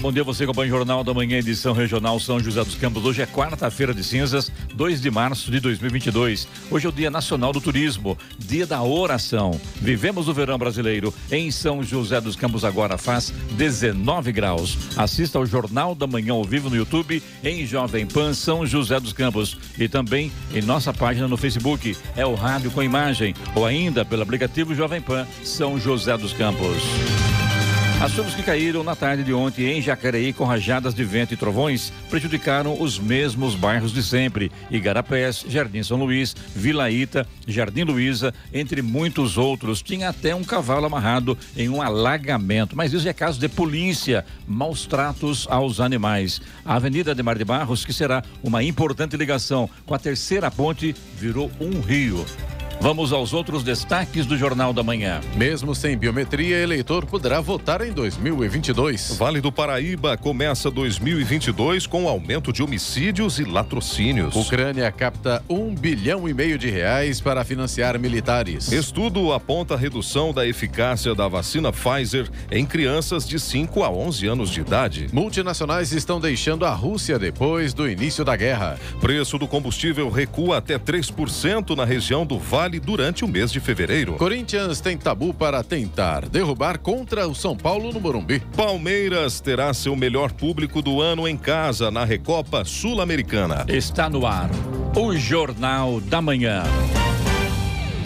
Bom dia você acompanha o Jornal da Manhã, edição regional São José dos Campos. Hoje é quarta-feira de cinzas, 2 de março de 2022. Hoje é o Dia Nacional do Turismo, Dia da Oração. Vivemos o verão brasileiro. Em São José dos Campos agora faz 19 graus. Assista ao Jornal da Manhã ao vivo no YouTube em Jovem Pan São José dos Campos e também em nossa página no Facebook. É o Rádio com Imagem ou ainda pelo aplicativo Jovem Pan São José dos Campos. As chuvas que caíram na tarde de ontem em Jacareí com rajadas de vento e trovões prejudicaram os mesmos bairros de sempre: Igarapés, Jardim São Luís, Vila Ita, Jardim Luiza, entre muitos outros. Tinha até um cavalo amarrado em um alagamento, mas isso é caso de polícia, maus tratos aos animais. A Avenida Mar de Barros, que será uma importante ligação com a terceira ponte, virou um rio. Vamos aos outros destaques do Jornal da Manhã. Mesmo sem biometria, eleitor poderá votar em 2022. Vale do Paraíba começa 2022 com aumento de homicídios e latrocínios. Ucrânia capta um bilhão e meio de reais para financiar militares. Estudo aponta a redução da eficácia da vacina Pfizer em crianças de 5 a 11 anos de idade. Multinacionais estão deixando a Rússia depois do início da guerra. Preço do combustível recua até 3% na região do Vale durante o mês de fevereiro. Corinthians tem tabu para tentar derrubar contra o São Paulo no Morumbi. Palmeiras terá seu melhor público do ano em casa na Recopa Sul-Americana. Está no ar o Jornal da Manhã.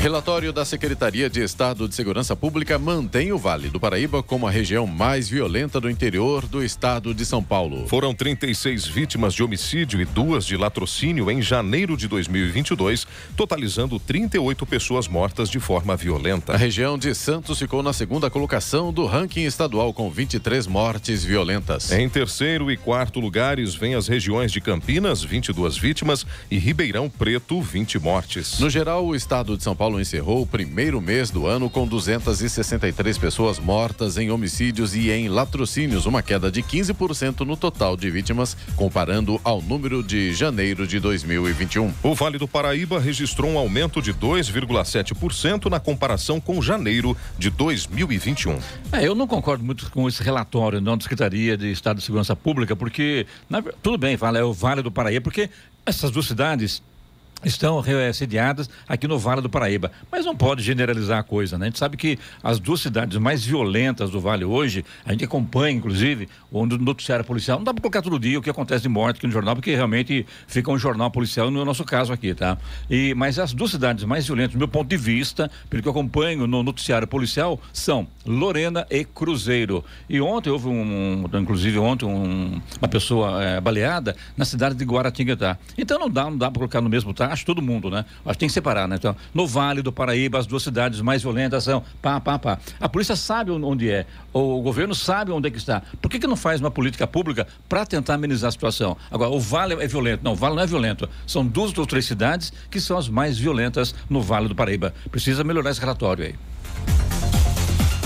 Relatório da Secretaria de Estado de Segurança Pública mantém o Vale do Paraíba como a região mais violenta do interior do estado de São Paulo. Foram 36 vítimas de homicídio e duas de latrocínio em janeiro de 2022, totalizando 38 pessoas mortas de forma violenta. A região de Santos ficou na segunda colocação do ranking estadual com 23 mortes violentas. Em terceiro e quarto lugares vêm as regiões de Campinas, 22 vítimas, e Ribeirão Preto, 20 mortes. No geral, o estado de São Paulo encerrou o primeiro mês do ano com 263 pessoas mortas em homicídios e em latrocínios, uma queda de 15% no total de vítimas, comparando ao número de janeiro de 2021. O Vale do Paraíba registrou um aumento de 2,7% na comparação com janeiro de 2021. É, eu não concordo muito com esse relatório não da Secretaria de Estado de Segurança Pública, porque na, tudo bem, fala é o Vale do Paraíba, porque essas duas cidades estão sediadas aqui no Vale do Paraíba. Mas não pode generalizar a coisa, né? A gente sabe que as duas cidades mais violentas do Vale hoje, a gente acompanha, inclusive, o noticiário policial. Não dá para colocar todo dia o que acontece de morte aqui no jornal, porque realmente fica um jornal policial no nosso caso aqui, tá? E, mas as duas cidades mais violentas, do meu ponto de vista, pelo que eu acompanho no noticiário policial, são Lorena e Cruzeiro. E ontem houve um, inclusive ontem, um, uma pessoa é, baleada na cidade de Guaratinguetá. Então não dá, não dá para colocar no mesmo, tá? Acho todo mundo, né? Acho que tem que separar, né? Então, no Vale do Paraíba, as duas cidades mais violentas são pá, pá, pá. A polícia sabe onde é, o governo sabe onde é que está. Por que, que não faz uma política pública para tentar amenizar a situação? Agora, o Vale é violento. Não, o Vale não é violento. São duas ou três cidades que são as mais violentas no Vale do Paraíba. Precisa melhorar esse relatório aí.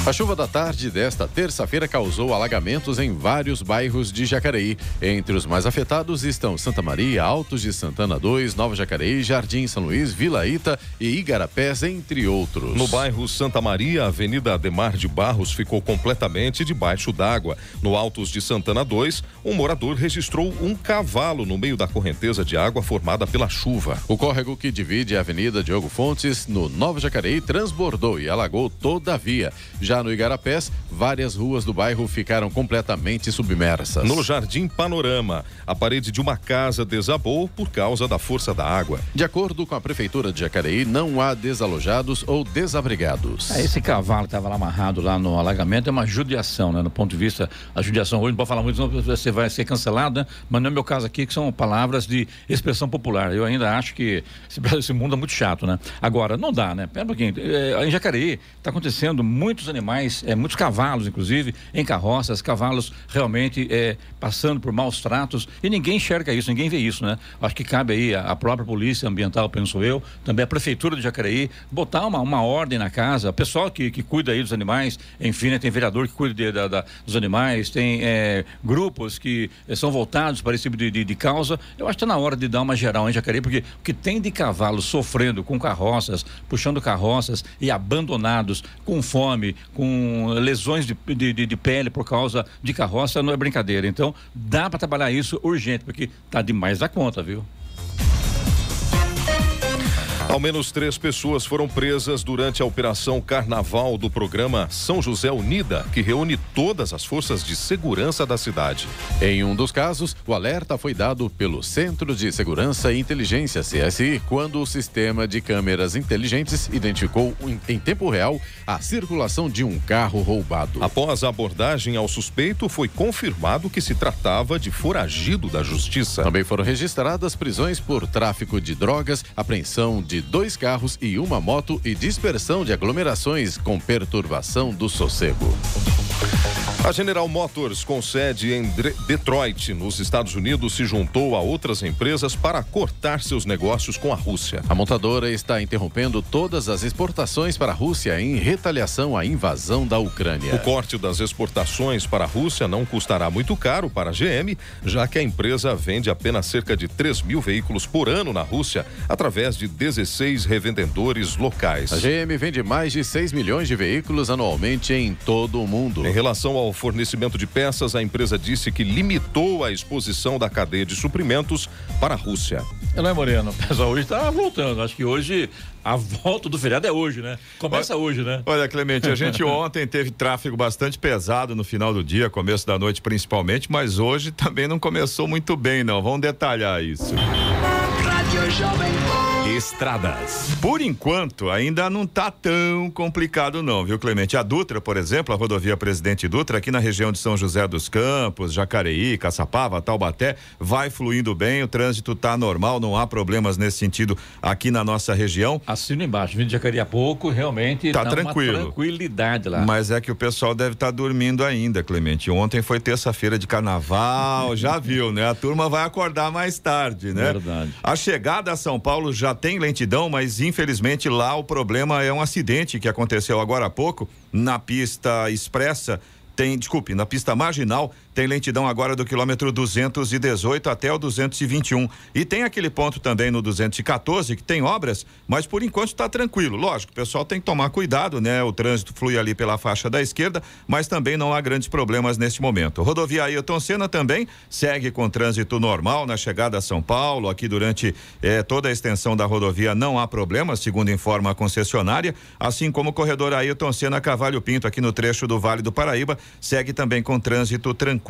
A chuva da tarde desta terça-feira causou alagamentos em vários bairros de Jacareí. Entre os mais afetados estão Santa Maria, Altos de Santana 2, Nova Jacareí, Jardim São Luís, Vila Ita e Igarapés, entre outros. No bairro Santa Maria, a Avenida Ademar de Barros ficou completamente debaixo d'água. No Altos de Santana 2, um morador registrou um cavalo no meio da correnteza de água formada pela chuva. O córrego que divide a Avenida Diogo Fontes, no Nova Jacareí, transbordou e alagou toda a via. Já Já no Igarapés, várias ruas do bairro ficaram completamente submersas. No Jardim Panorama, a parede de uma casa desabou por causa da força da água. De acordo com a Prefeitura de Jacareí, não há desalojados ou desabrigados. É, esse cavalo que estava lá amarrado lá no alagamento é uma judiação, né? No ponto de vista, a judiação hoje não pode falar muito, senão você vai ser cancelado, né? Mas no meu caso aqui, que são palavras de expressão popular. Eu ainda acho que esse, esse mundo é muito chato, né? Agora, não dá, né? Pera um pouquinho. É, em Jacareí está acontecendo muitos animais, é, muitos cavalos, inclusive, em carroças, cavalos realmente é, passando por maus tratos e ninguém enxerga isso, ninguém vê isso, né? Acho que cabe aí a, a própria polícia ambiental, penso eu, também a prefeitura de Jacareí, botar uma, uma ordem na casa, o pessoal que, que cuida aí dos animais, enfim, né, tem vereador que cuida de, da, da, dos animais, tem é, grupos que é, são voltados para esse tipo de, de, de causa. Eu acho que está na hora de dar uma geral em Jacareí, porque o que tem de cavalos sofrendo com carroças, puxando carroças e abandonados com fome, com lesões de, de, de pele por causa de carroça, não é brincadeira. Então, dá para trabalhar isso urgente, porque tá demais da conta, viu? Ao menos três pessoas foram presas durante a operação Carnaval do programa São José Unida, que reúne todas as forças de segurança da cidade. Em um dos casos, o alerta foi dado pelo Centro de Segurança e Inteligência CSI, quando o sistema de câmeras inteligentes identificou em tempo real a circulação de um carro roubado. Após a abordagem ao suspeito, foi confirmado que se tratava de foragido da justiça. Também foram registradas prisões por tráfico de drogas, apreensão de dois carros e uma moto e dispersão de aglomerações com perturbação do sossego. A General Motors, com sede em Detroit, nos Estados Unidos, se juntou a outras empresas para cortar seus negócios com a Rússia. A montadora está interrompendo todas as exportações para a Rússia em retaliação à invasão da Ucrânia. O corte das exportações para a Rússia não custará muito caro para a GM, já que a empresa vende apenas cerca de 3 mil veículos por ano na Rússia, através de 16 revendedores locais. A GM vende mais de 6 milhões de veículos anualmente em todo o mundo. Em relação ao fornecimento de peças, a empresa disse que limitou a exposição da cadeia de suprimentos para a Rússia. Não é, Moreno? O pessoal hoje está voltando. Acho que hoje a volta do feriado é hoje, né? Começa olha, hoje, né? Olha, Clemente, a gente ontem teve tráfego bastante pesado no final do dia, começo da noite principalmente, mas hoje também não começou muito bem, não. Vamos detalhar isso. Rádio Jovem Estradas. Por enquanto, ainda não está tão complicado não, viu, Clemente? A Dutra, por exemplo, a rodovia Presidente Dutra, aqui na região de São José dos Campos, Jacareí, Caçapava, Taubaté, vai fluindo bem, o trânsito está normal, não há problemas nesse sentido aqui na nossa região. Assino embaixo, vindo de Jacareí a pouco, realmente tá tranquilo. tranquilidade lá. Mas é que o pessoal deve estar tá dormindo ainda, Clemente. Ontem foi terça-feira de carnaval, já viu, né? A turma vai acordar mais tarde, né? Verdade. A chegada a São Paulo já tem lentidão, mas infelizmente lá o problema é um acidente que aconteceu agora há pouco na pista expressa. Tem, desculpe, na pista marginal tem lentidão agora do quilômetro 218 até o 221. E tem aquele ponto também no 214 que tem obras, mas por enquanto está tranquilo. Lógico, o pessoal tem que tomar cuidado, né? O trânsito flui ali pela faixa da esquerda, mas também não há grandes problemas neste momento. Rodovia Ailton Senna também segue com trânsito normal na chegada a São Paulo. Aqui durante eh, toda a extensão da rodovia não há problemas, segundo informa a concessionária, assim como o corredor Ailton Senna Cavalho Pinto aqui no trecho do Vale do Paraíba segue também com trânsito tranquilo.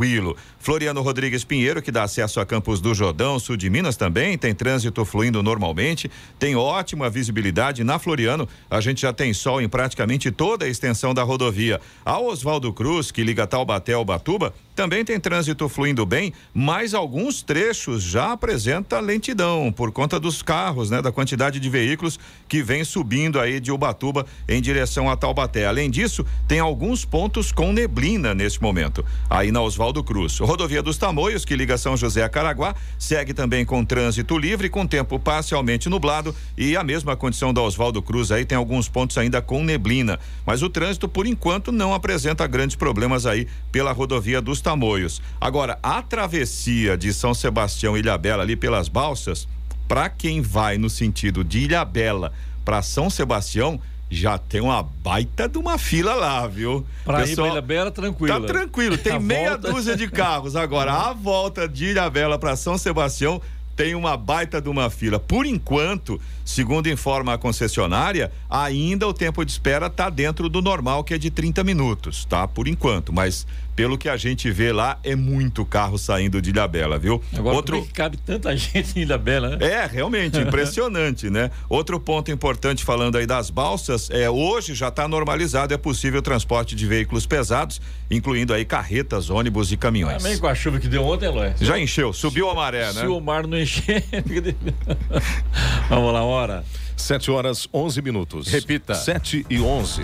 Floriano Rodrigues Pinheiro, que dá acesso a Campos do Jordão, sul de Minas também, tem trânsito fluindo normalmente, tem ótima visibilidade na Floriano. A gente já tem sol em praticamente toda a extensão da rodovia. A Oswaldo Cruz, que liga Taubaté ao Batuba, também tem trânsito fluindo bem, mas alguns trechos já apresenta lentidão por conta dos carros, né, da quantidade de veículos que vem subindo aí de Ubatuba em direção a Taubaté. Além disso, tem alguns pontos com neblina neste momento. Aí na Oswaldo Cruz, rodovia dos Tamoios, que liga São José a Caraguá, segue também com trânsito livre, com tempo parcialmente nublado e a mesma condição da Oswaldo Cruz aí tem alguns pontos ainda com neblina, mas o trânsito por enquanto não apresenta grandes problemas aí pela rodovia dos Tamoios. Agora, a travessia de São Sebastião Ilhabela ali pelas balsas, para quem vai no sentido de Ilhabela para São Sebastião, já tem uma baita de uma fila lá, viu? Pra Pessoal, ir pra Ilhabela, tranquilo. Tá tranquilo, tem meia volta... dúzia de carros. Agora, a volta de Ilhabela para São Sebastião tem uma baita de uma fila. Por enquanto, Segundo informa a concessionária, ainda o tempo de espera está dentro do normal, que é de 30 minutos, tá? Por enquanto, mas pelo que a gente vê lá, é muito carro saindo de Ilhabela, viu? Agora, Outro... como é que cabe tanta gente em Ilhabela, né? É, realmente, impressionante, né? Outro ponto importante falando aí das balsas, é hoje já está normalizado, é possível o transporte de veículos pesados, incluindo aí carretas, ônibus e caminhões. Também com a chuva que deu ontem, Eloy. Já encheu, subiu a maré, Se né? Se o mar não encher... Vamos lá, hora. 7 horas 11 minutos. Repita. 7 e 11.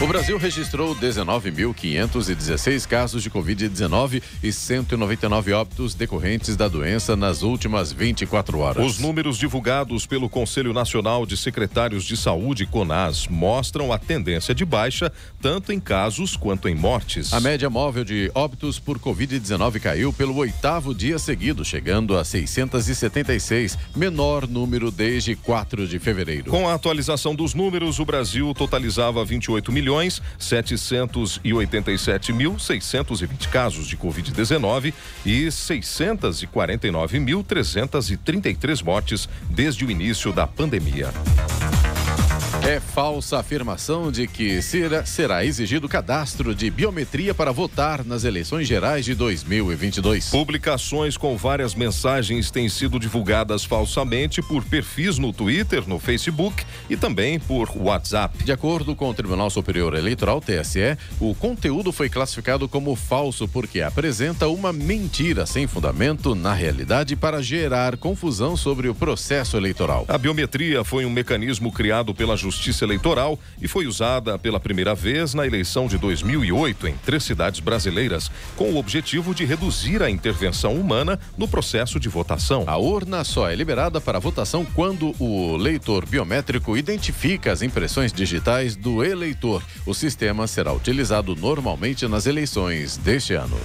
O Brasil registrou 19.516 casos de Covid-19 e 199 óbitos decorrentes da doença nas últimas 24 horas. Os números divulgados pelo Conselho Nacional de Secretários de Saúde, CONAS, mostram a tendência de baixa, tanto em casos quanto em mortes. A média móvel de óbitos por Covid-19 caiu pelo oitavo dia seguido, chegando a 676, menor número desde 4 de fevereiro. Com a atualização dos números, o Brasil totalizava 28 milhões milhões 787 mil 620 casos de Covid-19 e 649 mil 333 mortes desde o início da pandemia. É falsa a afirmação de que será, será exigido cadastro de biometria para votar nas eleições gerais de 2022. Publicações com várias mensagens têm sido divulgadas falsamente por perfis no Twitter, no Facebook e também por WhatsApp. De acordo com o Tribunal Superior Eleitoral, TSE, o conteúdo foi classificado como falso porque apresenta uma mentira sem fundamento na realidade para gerar confusão sobre o processo eleitoral. A biometria foi um mecanismo criado pela Justiça Justiça Eleitoral e foi usada pela primeira vez na eleição de 2008 em três cidades brasileiras, com o objetivo de reduzir a intervenção humana no processo de votação. A urna só é liberada para votação quando o leitor biométrico identifica as impressões digitais do eleitor. O sistema será utilizado normalmente nas eleições deste ano.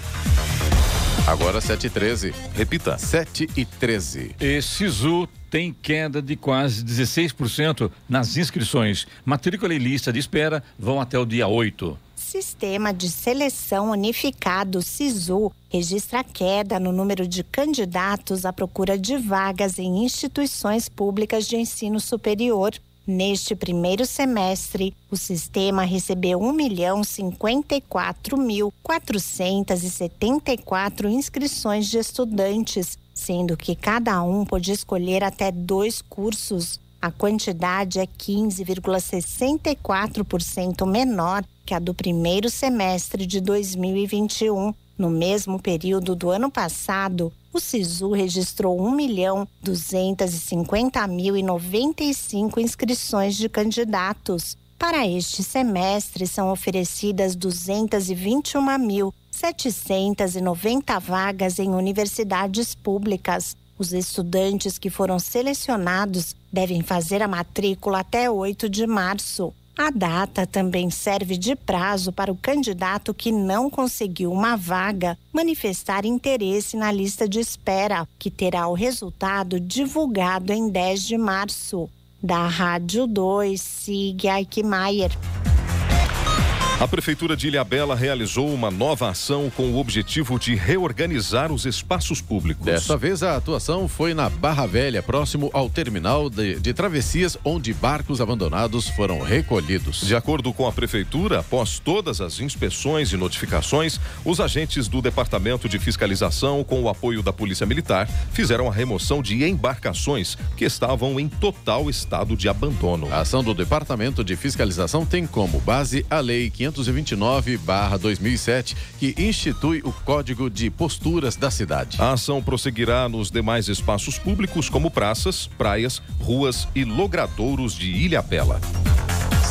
Agora 7 e 13. Repita. 7 e 13. E Sisu tem queda de quase 16% nas inscrições. Matrícula e lista de espera vão até o dia 8. Sistema de Seleção Unificado SISU registra queda no número de candidatos à procura de vagas em instituições públicas de ensino superior. Neste primeiro semestre, o sistema recebeu 1.054.474 inscrições de estudantes, sendo que cada um pôde escolher até dois cursos. A quantidade é 15,64% menor que a do primeiro semestre de 2021. No mesmo período do ano passado, o SISU registrou 1 milhão 250 mil e 95 inscrições de candidatos. Para este semestre, são oferecidas 221 mil 790 vagas em universidades públicas. Os estudantes que foram selecionados devem fazer a matrícula até 8 de março. A data também serve de prazo para o candidato que não conseguiu uma vaga manifestar interesse na lista de espera, que terá o resultado divulgado em 10 de março. Da Rádio 2, Sig Eichmeier. A Prefeitura de Ilhabela realizou uma nova ação com o objetivo de reorganizar os espaços públicos. Dessa vez, a atuação foi na Barra Velha, próximo ao terminal de, de travessias, onde barcos abandonados foram recolhidos. De acordo com a Prefeitura, após todas as inspeções e notificações, os agentes do Departamento de Fiscalização, com o apoio da Polícia Militar, fizeram a remoção de embarcações que estavam em total estado de abandono. A ação do Departamento de Fiscalização tem como base a Lei 500 529-2007, que institui o Código de Posturas da cidade. A ação prosseguirá nos demais espaços públicos, como praças, praias, ruas e logradouros de Ilha Bela.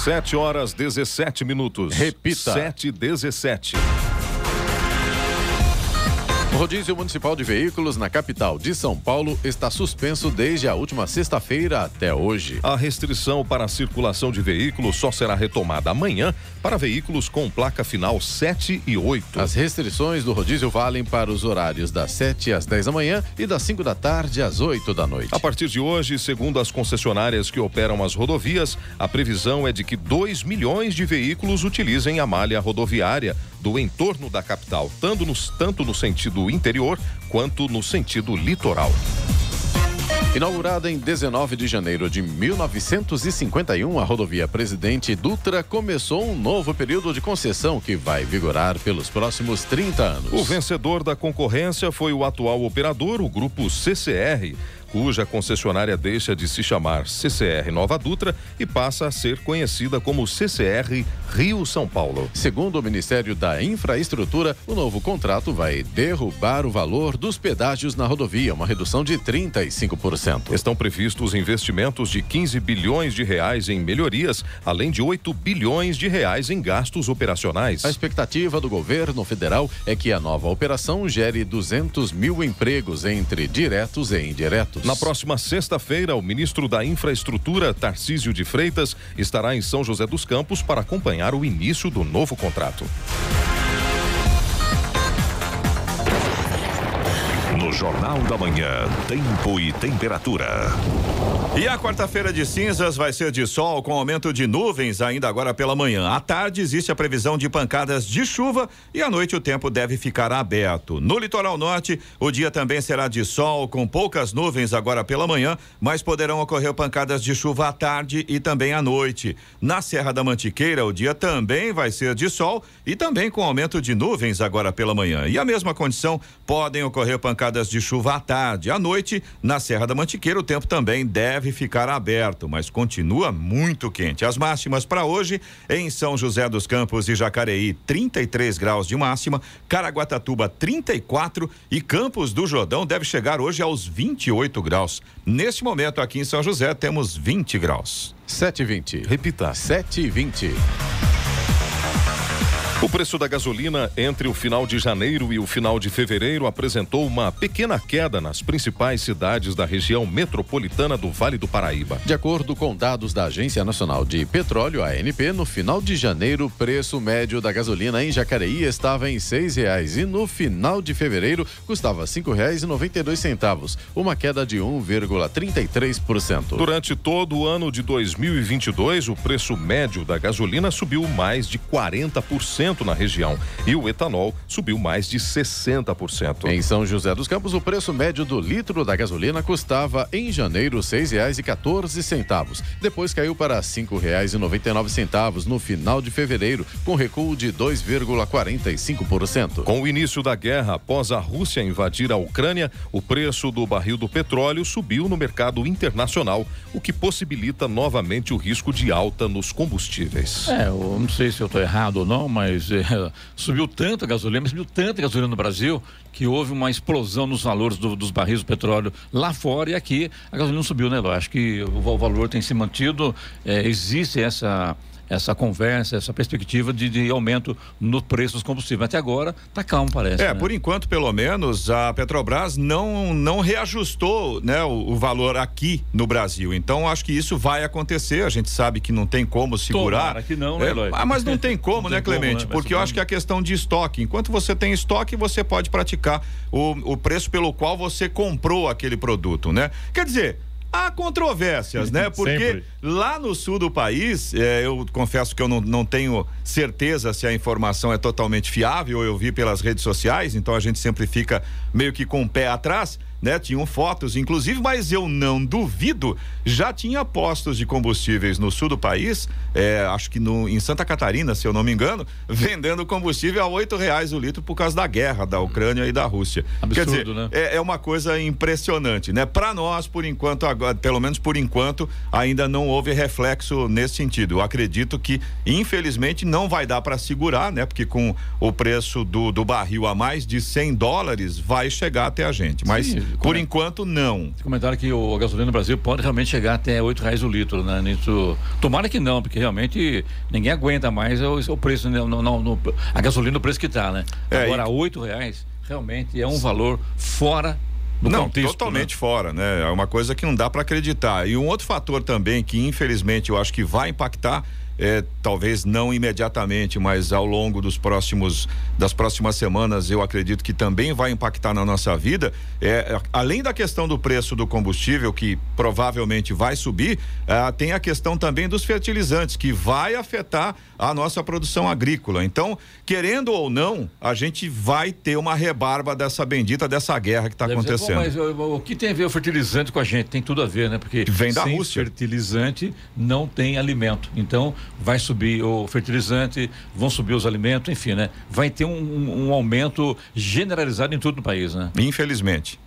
7 horas 17 minutos. Repita. 7 17. O rodízio municipal de veículos na capital de São Paulo está suspenso desde a última sexta-feira até hoje. A restrição para a circulação de veículos só será retomada amanhã para veículos com placa final 7 e 8. As restrições do rodízio valem para os horários das 7 às 10 da manhã e das 5 da tarde às 8 da noite. A partir de hoje, segundo as concessionárias que operam as rodovias, a previsão é de que 2 milhões de veículos utilizem a malha rodoviária do entorno da capital, tanto no, tanto no sentido interior quanto no sentido litoral. Inaugurada em 19 de janeiro de 1951, a rodovia Presidente Dutra começou um novo período de concessão que vai vigorar pelos próximos 30 anos. O vencedor da concorrência foi o atual operador, o grupo CCR cuja concessionária deixa de se chamar CCR Nova Dutra e passa a ser conhecida como CCR Rio São Paulo. Segundo o Ministério da Infraestrutura, o novo contrato vai derrubar o valor dos pedágios na rodovia, uma redução de 35%. Estão previstos investimentos de 15 bilhões de reais em melhorias, além de 8 bilhões de reais em gastos operacionais. A expectativa do governo federal é que a nova operação gere 200 mil empregos entre diretos e indiretos. Na próxima sexta-feira, o ministro da Infraestrutura, Tarcísio de Freitas, estará em São José dos Campos para acompanhar o início do novo contrato. No Jornal da Manhã, Tempo e Temperatura. E a quarta-feira de cinzas vai ser de sol com aumento de nuvens ainda agora pela manhã. À tarde existe a previsão de pancadas de chuva e à noite o tempo deve ficar aberto. No litoral norte, o dia também será de sol com poucas nuvens agora pela manhã, mas poderão ocorrer pancadas de chuva à tarde e também à noite. Na Serra da Mantiqueira, o dia também vai ser de sol e também com aumento de nuvens agora pela manhã. E a mesma condição podem ocorrer pancadas de chuva à tarde. À noite, na Serra da Mantiqueira, o tempo também deve ficar aberto, mas continua muito quente. As máximas para hoje, em São José dos Campos e Jacareí, 33 graus de máxima, Caraguatatuba, 34 e Campos do Jordão deve chegar hoje aos 28 graus. Neste momento, aqui em São José, temos 20 graus. 7,20. Repita. 7,20. O preço da gasolina entre o final de janeiro e o final de fevereiro apresentou uma pequena queda nas principais cidades da região metropolitana do Vale do Paraíba. De acordo com dados da Agência Nacional de Petróleo, ANP, no final de janeiro, o preço médio da gasolina em Jacareí estava em seis reais e no final de fevereiro custava cinco reais e noventa e dois centavos, uma queda de 1,33%. Durante todo o ano de 2022, o preço médio da gasolina subiu mais de 40% na região e o etanol subiu mais de 60%. Em São José dos Campos, o preço médio do litro da gasolina custava em janeiro seis reais e quatorze centavos. Depois caiu para cinco reais e noventa e nove centavos no final de fevereiro, com recuo de 2,45%. Com o início da guerra após a Rússia invadir a Ucrânia, o preço do barril do petróleo subiu no mercado internacional, o que possibilita novamente o risco de alta nos combustíveis. É, eu não sei se eu estou errado ou não, mas é, subiu tanto a gasolina, mas subiu tanto a gasolina no Brasil que houve uma explosão nos valores do, dos barris do petróleo lá fora e aqui a gasolina subiu, né, Ló? Acho que o, o valor tem se mantido, é, existe essa essa conversa, essa perspectiva de, de, aumento no preço dos combustíveis. Até agora está calmo, parece. É, né? por enquanto, pelo menos, a Petrobras não, não reajustou né, o, o, valor aqui no Brasil. Então, acho que isso vai acontecer. A gente sabe que não tem como segurar. Tomara que não, né, é, ah, mas não tem como, não né, tem Clemente? Como, né? Porque eu acho que é a questão de estoque. Enquanto você tem estoque, você pode praticar o, o preço pelo qual você comprou aquele produto, né? Quer dizer, Há controvérsias, né? Porque Sempre. lá no sul do país, é, eu confesso que eu não, não tenho certeza se a informação é totalmente fiável, eu vi pelas redes sociais, então a gente sempre fica meio que com o pé atrás né? Tinham fotos, inclusive, mas eu não duvido, já tinha postos de combustíveis no sul do país, é, acho que no, em Santa Catarina, se eu não me engano, vendendo combustível a oito reais o litro por causa da guerra da Ucrânia e da Rússia. Absurdo, dizer, né? é, é, uma coisa impressionante, né? Para nós, por enquanto, agora, pelo menos por enquanto, ainda não houve reflexo nesse sentido. Eu acredito que, infelizmente, não vai dar para segurar, né? Porque com o preço do, do barril a mais de 100 dólares, vai chegar até a gente. Mas Sim por enquanto, não. Comentaram que o, gasolina no Brasil pode realmente chegar até oito reais o litro, né? Nisso, tomara que não, porque realmente ninguém aguenta mais o, o preço, né? no, no, no, a gasolina no preço que está, né? É, Agora, oito reais realmente é um valor fora do não, contexto, totalmente né? fora, né? É uma coisa que não dá para acreditar. E um outro fator também que infelizmente eu acho que vai impactar é, talvez não imediatamente, mas ao longo dos próximos das próximas semanas, eu acredito que também vai impactar na nossa vida. É, além da questão do preço do combustível, que provavelmente vai subir, é, tem a questão também dos fertilizantes, que vai afetar a nossa produção agrícola. Então, querendo ou não, a gente vai ter uma rebarba dessa bendita dessa guerra que está acontecendo. Mas o, o, que tem a ver o fertilizante com a gente? Tem tudo a ver, né? Porque vem da sem Rússia. fertilizante não tem alimento. Então, vai subir o fertilizante, vão subir os alimentos, enfim, né? Vai ter um, um, um aumento generalizado em todo o país, né? Infelizmente.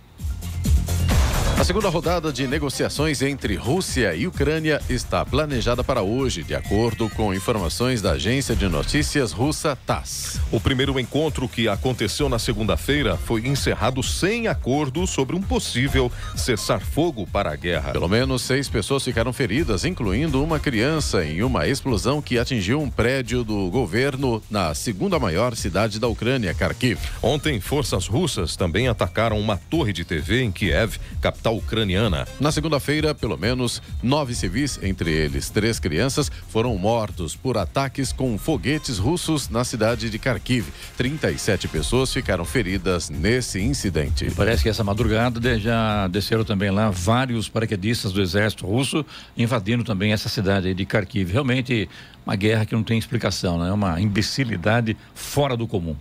A segunda rodada de negociações entre Rússia e Ucrânia está planejada para hoje, de acordo com informações da agência de notícias russa TASS. O primeiro encontro que aconteceu na segunda-feira foi encerrado sem acordo sobre um possível cessar-fogo para a guerra. Pelo menos seis pessoas ficaram feridas, incluindo uma criança, em uma explosão que atingiu um prédio do governo na segunda maior cidade da Ucrânia, Kharkiv. Ontem, forças russas também atacaram uma torre de TV em Kiev, capital capital ucraniana. Na segunda-feira, pelo menos nove civis, entre eles três crianças, foram mortos por ataques com foguetes russos na cidade de Kharkiv. 37 pessoas ficaram feridas nesse incidente. Parece que essa madrugada já desceram também lá vários paraquedistas do exército russo invadindo também essa cidade de Kharkiv. Realmente uma guerra que não tem explicação, né? é uma imbecilidade fora do comum.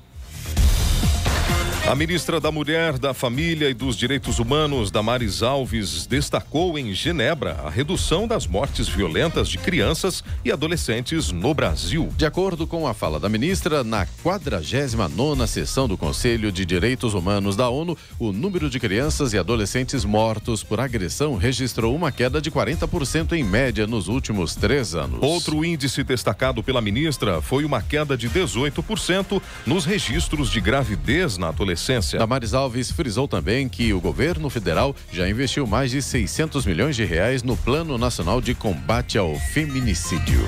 A ministra da Mulher, da Família e dos Direitos Humanos, Damares Alves, destacou em Genebra a redução das mortes violentas de crianças e adolescentes no Brasil. De acordo com a fala da ministra, na 49 sessão do Conselho de Direitos Humanos da ONU, o número de crianças e adolescentes mortos por agressão registrou uma queda de 40% em média nos últimos três anos. Outro índice destacado pela ministra foi uma queda de 18% nos registros de gravidez na adolescência adolescência. Damares Alves frisou também que o governo federal já investiu mais de 600 milhões de reais no Plano Nacional de Combate ao Feminicídio.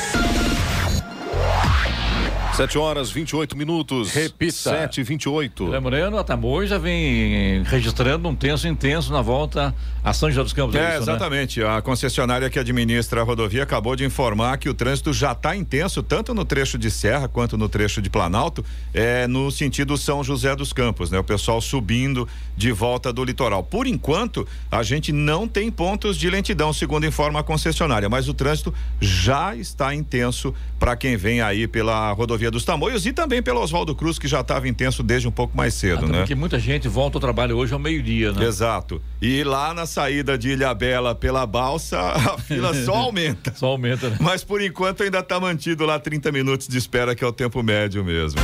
7 horas 28 minutos. Repita. 7 e 28 Guilherme Moreno, a Tamoio já vem registrando um tenso intenso na volta a São José dos Campos. É, isso, né? exatamente. A concessionária que administra a rodovia acabou de informar que o trânsito já está intenso, tanto no trecho de Serra quanto no trecho de Planalto, é, no sentido São José dos Campos, né? O pessoal subindo de volta do litoral. Por enquanto, a gente não tem pontos de lentidão, segundo informa a concessionária, mas o trânsito já está intenso para quem vem aí pela rodovia dos Tamoios e também pelo Oswaldo Cruz, que já estava intenso desde um pouco mais cedo, Até né? Porque muita gente volta ao trabalho hoje ao meio-dia, né? Exato. E lá na saída de Ilha Bela pela balsa, a fila só aumenta. Só aumenta, né? Mas por enquanto ainda está mantido lá 30 minutos de espera, que é o tempo médio mesmo.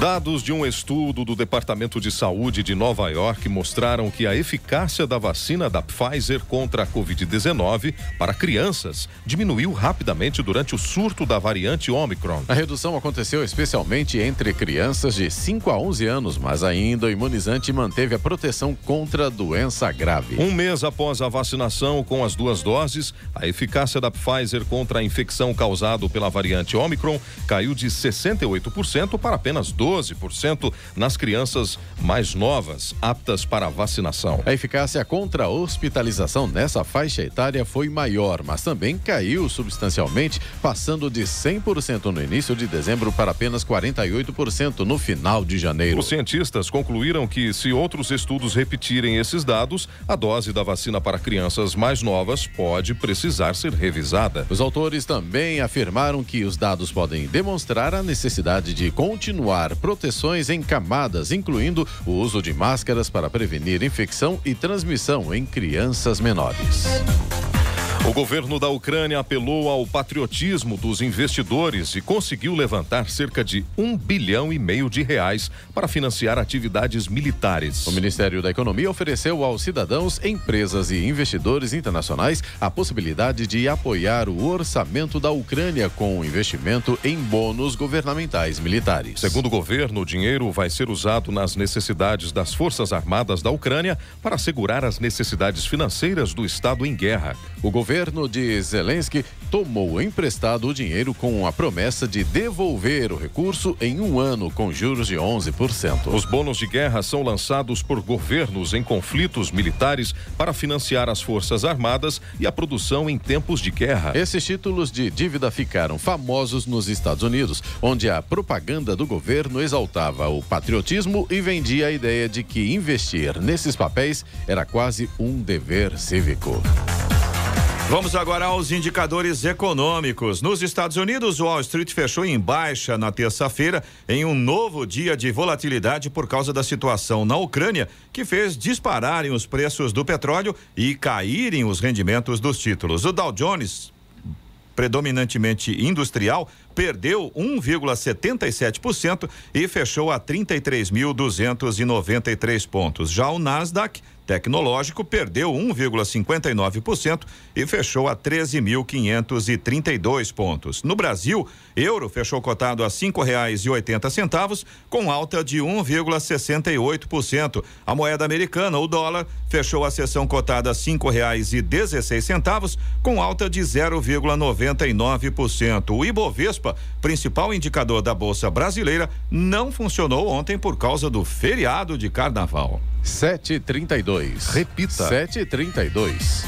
Dados de um estudo do Departamento de Saúde de Nova York mostraram que a eficácia da vacina da Pfizer contra a Covid-19 para crianças diminuiu rapidamente durante o surto da variante Omicron. A redução aconteceu especialmente entre crianças de 5 a 11 anos, mas ainda o imunizante manteve a proteção contra a doença grave. Um mês após a vacinação com as duas doses, a eficácia da Pfizer contra a infecção causada pela variante Omicron caiu de 68% para apenas 12% nas crianças mais novas, aptas para a vacinação. A eficácia contra a hospitalização nessa faixa etária foi maior, mas também caiu substancialmente, passando de 100% no início de dezembro para apenas 48% no final de janeiro. Os cientistas concluíram que, se outros estudos repetirem esses dados, a dose da vacina para crianças mais novas pode precisar ser revisada. Os autores também afirmaram que os dados podem demonstrar a necessidade de continuar proteções em camadas, incluindo o uso de máscaras para prevenir infecção e transmissão em crianças menores. O governo da Ucrânia apelou ao patriotismo dos investidores e conseguiu levantar cerca de um bilhão e meio de reais para financiar atividades militares. O Ministério da Economia ofereceu aos cidadãos, empresas e investidores internacionais a possibilidade de apoiar o orçamento da Ucrânia com investimento em bônus governamentais militares. Segundo o governo, o dinheiro vai ser usado nas necessidades das Forças Armadas da Ucrânia para assegurar as necessidades financeiras do Estado em guerra. O governo de Zelensky tomou emprestado o dinheiro com a promessa de devolver o recurso em um ano com juros de 11%. Os bônus de guerra são lançados por governos em conflitos militares para financiar as Forças Armadas e a produção em tempos de guerra. Esses títulos de dívida ficaram famosos nos Estados Unidos, onde a propaganda do governo exaltava o patriotismo e vendia a ideia de que investir nesses papéis era quase um dever cívico. Vamos agora aos indicadores econômicos. Nos Estados Unidos, o Wall Street fechou em baixa na terça-feira, em um novo dia de volatilidade por causa da situação na Ucrânia, que fez dispararem os preços do petróleo e caírem os rendimentos dos títulos. O Dow Jones, predominantemente industrial, perdeu 1,77% e fechou a 33.293 pontos. Já o Nasdaq Tecnológico perdeu 1,59% e fechou a 13.532 pontos. No Brasil, euro fechou cotado a cinco reais e oitenta centavos, com alta de 1,68%. A moeda americana, o dólar, fechou a sessão cotada a cinco reais e dezesseis centavos, com alta de 0,99%. O Ibovespa, principal indicador da bolsa brasileira, não funcionou ontem por causa do feriado de carnaval. 732. Repita. 732.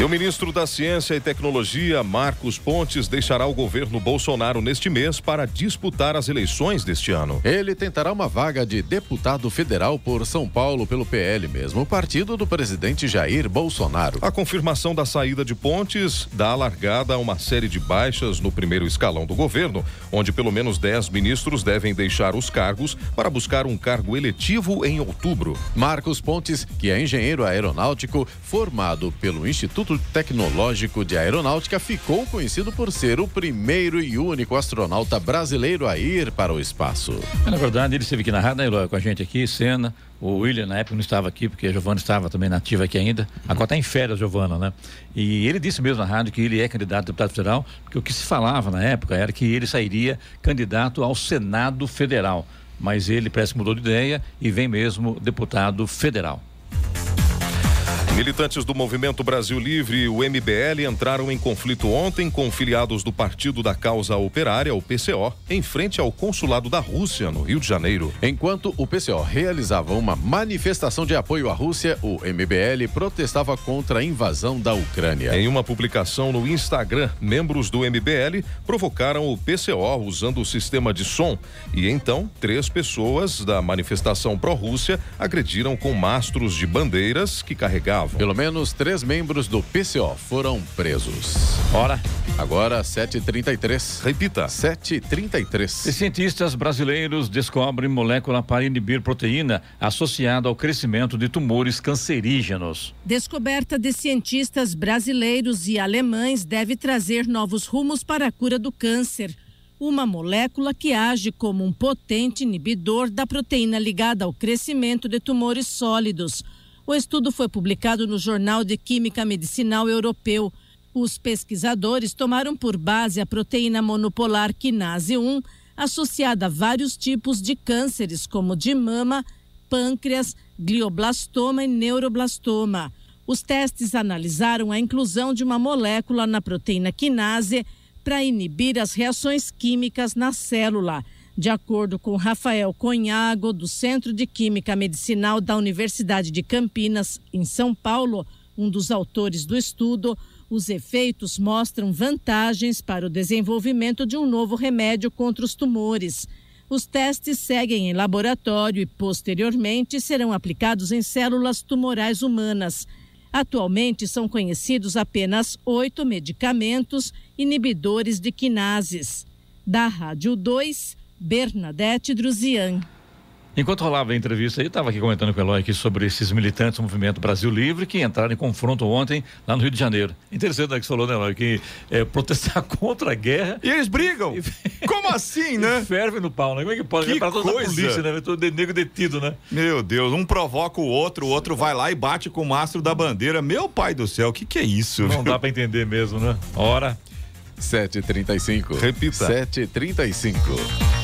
E o ministro da Ciência e Tecnologia, Marcos Pontes, deixará o governo Bolsonaro neste mês para disputar as eleições deste ano. Ele tentará uma vaga de deputado federal por São Paulo pelo PL, mesmo partido do presidente Jair Bolsonaro. A confirmação da saída de Pontes dá largada a uma série de baixas no primeiro escalão do governo, onde pelo menos 10 ministros devem deixar os cargos para buscar um cargo eletivo em outubro. Marcos Pontes, que é engenheiro aeronáutico formado pelo Instituto Tecnológico de Aeronáutica, ficou conhecido por ser o primeiro e único astronauta brasileiro a ir para o espaço. Na verdade, ele esteve aqui na rádio, né, com a gente aqui, cena. O William, na época, não estava aqui, porque a Giovana estava também nativa aqui ainda. Agora está em férias, Giovana, né? E ele disse mesmo na rádio que ele é candidato a deputado federal, porque o que se falava na época era que ele sairia candidato ao Senado Federal. Mas ele parece que mudou de ideia e vem mesmo deputado federal. Militantes do Movimento Brasil Livre, o MBL, entraram em conflito ontem com filiados do Partido da Causa Operária, o PCO, em frente ao consulado da Rússia, no Rio de Janeiro. Enquanto o PCO realizava uma manifestação de apoio à Rússia, o MBL protestava contra a invasão da Ucrânia. Em uma publicação no Instagram, membros do MBL provocaram o PCO usando o sistema de som e então três pessoas da manifestação pró-Rússia agrediram com mastros de bandeiras que carregavam pelo menos três membros do PCO foram presos. Ora. Agora, 7h33. Repita. 7h33. E cientistas brasileiros descobrem molécula para inibir proteína associada ao crescimento de tumores cancerígenos. Descoberta de cientistas brasileiros e alemães deve trazer novos rumos para a cura do câncer uma molécula que age como um potente inibidor da proteína ligada ao crescimento de tumores sólidos. O estudo foi publicado no Jornal de Química Medicinal Europeu. Os pesquisadores tomaram por base a proteína monopolar quinase 1, associada a vários tipos de cânceres, como de mama, pâncreas, glioblastoma e neuroblastoma. Os testes analisaram a inclusão de uma molécula na proteína quinase para inibir as reações químicas na célula. De acordo com Rafael Conhago, do Centro de Química Medicinal da Universidade de Campinas, em São Paulo, um dos autores do estudo, os efeitos mostram vantagens para o desenvolvimento de um novo remédio contra os tumores. Os testes seguem em laboratório e, posteriormente, serão aplicados em células tumorais humanas. Atualmente são conhecidos apenas oito medicamentos inibidores de quinases. Da Rádio 2, Bernadette Druzian. Enquanto rolava a entrevista aí, estava aqui comentando com o Eloy aqui sobre esses militantes do Movimento Brasil Livre que entraram em confronto ontem lá no Rio de Janeiro. Interessante né, que você falou, né, Eloy, que é, protestar contra a guerra. E eles brigam. Como assim, né? Ferve no pau, né? Como é que pode? Que é para toda a coisa. polícia, né? Todo nego detido, né? Meu Deus, um provoca o outro, o outro vai lá e bate com o mastro da bandeira. Meu pai do céu, o que, que é isso? Não dá para entender mesmo, né? Ora. 7h35. Repita. 7h35.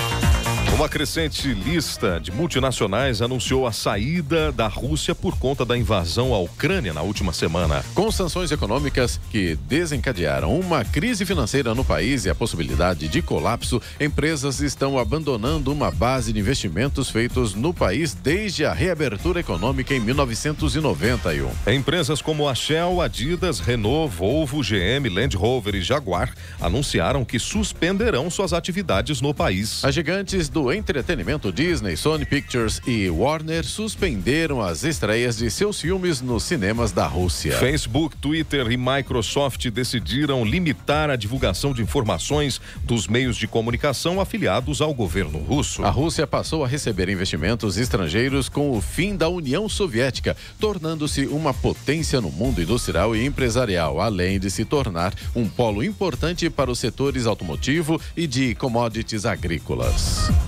Uma crescente lista de multinacionais anunciou a saída da Rússia por conta da invasão à Ucrânia na última semana. Com sanções econômicas que desencadearam uma crise financeira no país e a possibilidade de colapso, empresas estão abandonando uma base de investimentos feitos no país desde a reabertura econômica em 1991. Empresas como a Shell, Adidas, Renault, Volvo, GM, Land Rover e Jaguar anunciaram que suspenderão suas atividades no país. As gigantes do entretenimento Disney, Sony Pictures e Warner suspenderam as estreias de seus filmes nos cinemas da Rússia. Facebook, Twitter e Microsoft decidiram limitar a divulgação de informações dos meios de comunicação afiliados ao governo russo. A Rússia passou a receber investimentos estrangeiros com o fim da União Soviética, tornando-se uma potência no mundo industrial e empresarial, além de se tornar um polo importante para os setores automotivo e de commodities agrícolas.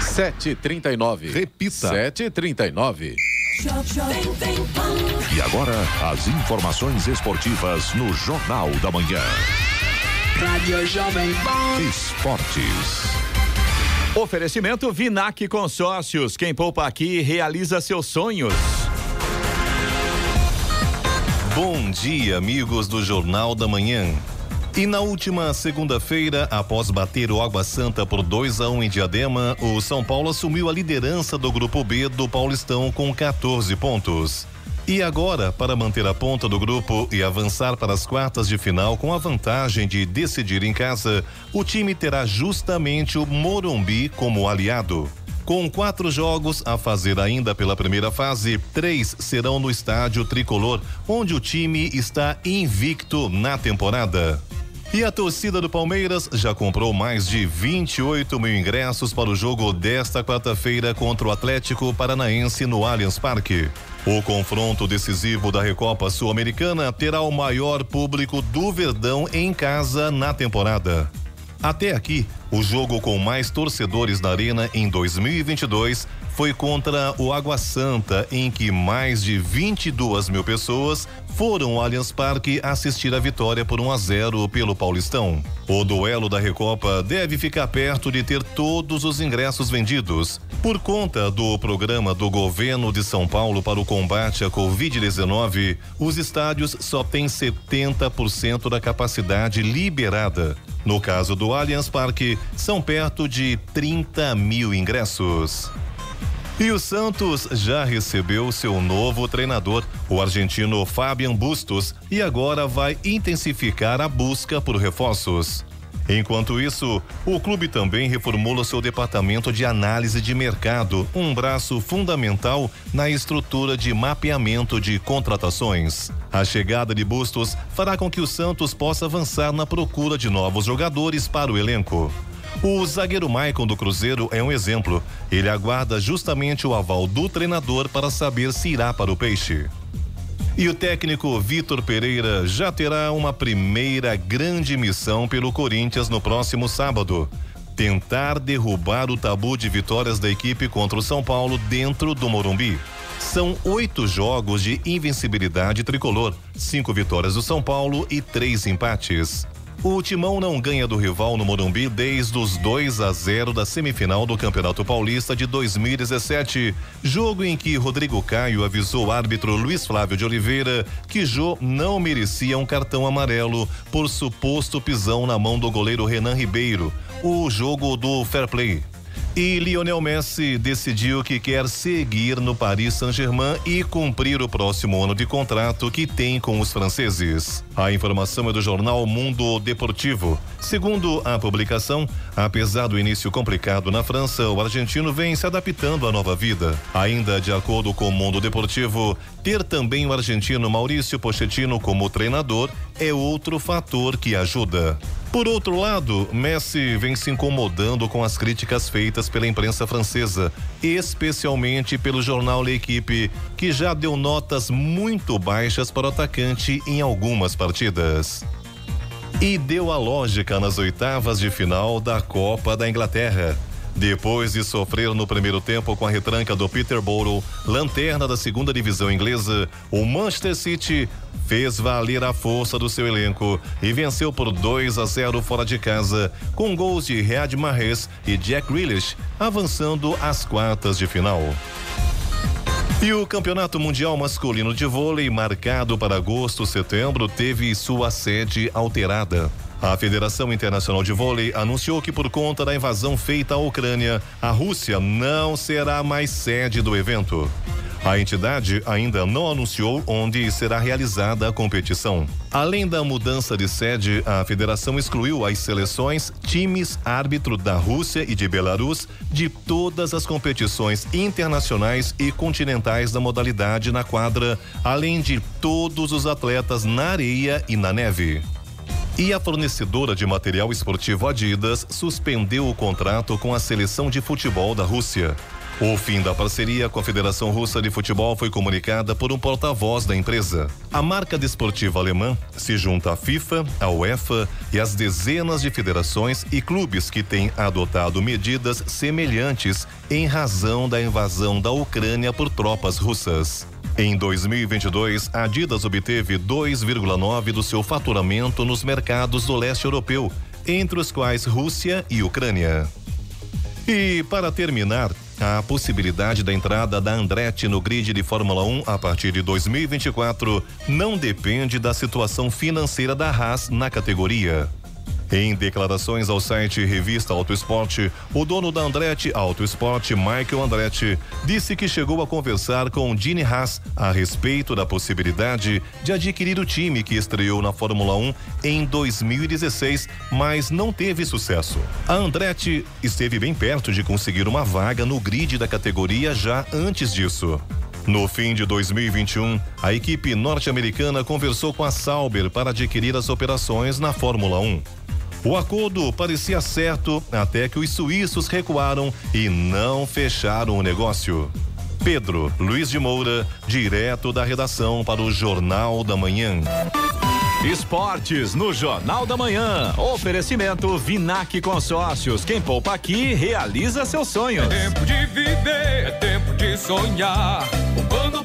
7h39. Repita. 7h39. E agora, as informações esportivas no Jornal da Manhã. Rádio Jovem Pan. Esportes. Oferecimento Vinac Consórcios. Quem poupa aqui realiza seus sonhos. Bom dia, amigos do Jornal da Manhã. E na última segunda-feira, após bater o Água Santa por 2 a 1 em Diadema, o São Paulo assumiu a liderança do grupo B do Paulistão com 14 pontos. E agora, para manter a ponta do grupo e avançar para as quartas de final com a vantagem de decidir em casa, o time terá justamente o Morumbi como aliado. Com quatro jogos a fazer ainda pela primeira fase, três serão no estádio tricolor, onde o time está invicto na temporada. E a torcida do Palmeiras já comprou mais de 28 mil ingressos para o jogo desta quarta-feira contra o Atlético Paranaense no Allianz Parque. O confronto decisivo da Recopa Sul-Americana terá o maior público do Verdão em casa na temporada. Até aqui, o jogo com mais torcedores na Arena em 2022 foi contra o Água Santa, em que mais de 22 mil pessoas foram ao Allianz Parque assistir a vitória por 1 a 0 pelo Paulistão. O duelo da Recopa deve ficar perto de ter todos os ingressos vendidos. Por conta do programa do governo de São Paulo para o combate à Covid-19, os estádios só têm 70% da capacidade liberada. No caso do Allianz Parque, são perto de 30 mil ingressos. E o Santos já recebeu seu novo treinador, o argentino Fabian Bustos, e agora vai intensificar a busca por reforços. Enquanto isso, o clube também reformula seu departamento de análise de mercado, um braço fundamental na estrutura de mapeamento de contratações. A chegada de Bustos fará com que o Santos possa avançar na procura de novos jogadores para o elenco. O zagueiro Maicon do Cruzeiro é um exemplo. Ele aguarda justamente o aval do treinador para saber se irá para o Peixe. E o técnico Vitor Pereira já terá uma primeira grande missão pelo Corinthians no próximo sábado. Tentar derrubar o tabu de vitórias da equipe contra o São Paulo dentro do Morumbi. São oito jogos de invencibilidade tricolor, cinco vitórias do São Paulo e três empates. O Timão não ganha do rival no Morumbi desde os 2 a 0 da semifinal do Campeonato Paulista de 2017, jogo em que Rodrigo Caio avisou o árbitro Luiz Flávio de Oliveira que Jô não merecia um cartão amarelo por suposto pisão na mão do goleiro Renan Ribeiro, o jogo do fair play. E Lionel Messi decidiu que quer seguir no Paris Saint-Germain e cumprir o próximo ano de contrato que tem com os franceses. A informação é do jornal Mundo Deportivo. Segundo a publicação, apesar do início complicado na França, o argentino vem se adaptando à nova vida. Ainda de acordo com o Mundo Deportivo, ter também o argentino Maurício Pochettino como treinador é outro fator que ajuda. Por outro lado, Messi vem se incomodando com as críticas feitas pela imprensa francesa, especialmente pelo jornal L'Equipe, que já deu notas muito baixas para o atacante em algumas partidas. E deu a lógica nas oitavas de final da Copa da Inglaterra. Depois de sofrer no primeiro tempo com a retranca do Peterborough, lanterna da segunda divisão inglesa, o Manchester City fez valer a força do seu elenco e venceu por 2 a 0 fora de casa, com gols de Riyad Mahrez e Jack Grealish, avançando às quartas de final. E o Campeonato Mundial Masculino de Vôlei, marcado para agosto-setembro, teve sua sede alterada. A Federação Internacional de Vôlei anunciou que, por conta da invasão feita à Ucrânia, a Rússia não será mais sede do evento. A entidade ainda não anunciou onde será realizada a competição. Além da mudança de sede, a federação excluiu as seleções, times, árbitro da Rússia e de Belarus de todas as competições internacionais e continentais da modalidade na quadra, além de todos os atletas na areia e na neve. E a fornecedora de material esportivo Adidas suspendeu o contrato com a seleção de futebol da Rússia. O fim da parceria com a Federação Russa de Futebol foi comunicada por um porta-voz da empresa. A marca desportiva alemã se junta à FIFA, à UEFA e às dezenas de federações e clubes que têm adotado medidas semelhantes em razão da invasão da Ucrânia por tropas russas. Em 2022, a Adidas obteve 2,9 do seu faturamento nos mercados do leste europeu, entre os quais Rússia e Ucrânia. E para terminar, a possibilidade da entrada da Andretti no grid de Fórmula 1 a partir de 2024 não depende da situação financeira da Haas na categoria. Em declarações ao site Revista Auto Esporte, o dono da Andretti Auto Esporte, Michael Andretti, disse que chegou a conversar com Gene Haas a respeito da possibilidade de adquirir o time que estreou na Fórmula 1 em 2016, mas não teve sucesso. A Andretti esteve bem perto de conseguir uma vaga no grid da categoria já antes disso. No fim de 2021, a equipe norte-americana conversou com a Sauber para adquirir as operações na Fórmula 1. O acordo parecia certo até que os suíços recuaram e não fecharam o negócio. Pedro Luiz de Moura, direto da redação para o Jornal da Manhã. Esportes no Jornal da Manhã. Oferecimento Vinac Consórcios. Quem poupa aqui realiza seus sonhos. É tempo de viver, é tempo de sonhar. Poupando,